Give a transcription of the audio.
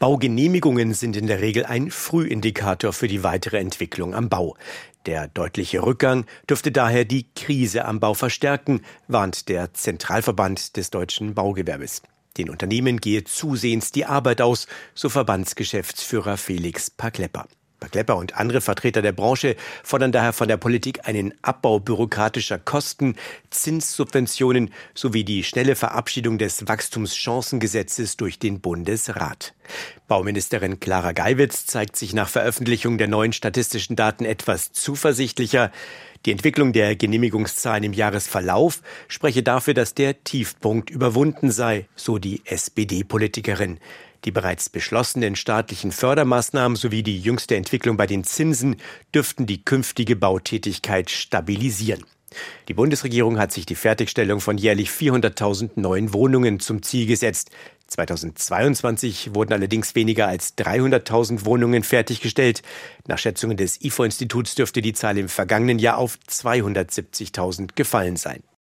Baugenehmigungen sind in der Regel ein Frühindikator für die weitere Entwicklung am Bau. Der deutliche Rückgang dürfte daher die Krise am Bau verstärken, warnt der Zentralverband des deutschen Baugewerbes. Den Unternehmen gehe zusehends die Arbeit aus, so Verbandsgeschäftsführer Felix Paklepper. Klepper und andere Vertreter der Branche fordern daher von der Politik einen Abbau bürokratischer Kosten, Zinssubventionen sowie die schnelle Verabschiedung des Wachstumschancengesetzes durch den Bundesrat. Bauministerin Clara Geiwitz zeigt sich nach Veröffentlichung der neuen statistischen Daten etwas zuversichtlicher. Die Entwicklung der Genehmigungszahlen im Jahresverlauf spreche dafür, dass der Tiefpunkt überwunden sei, so die SPD-Politikerin. Die bereits beschlossenen staatlichen Fördermaßnahmen sowie die jüngste Entwicklung bei den Zinsen dürften die künftige Bautätigkeit stabilisieren. Die Bundesregierung hat sich die Fertigstellung von jährlich 400.000 neuen Wohnungen zum Ziel gesetzt. 2022 wurden allerdings weniger als 300.000 Wohnungen fertiggestellt. Nach Schätzungen des IFO-Instituts dürfte die Zahl im vergangenen Jahr auf 270.000 gefallen sein.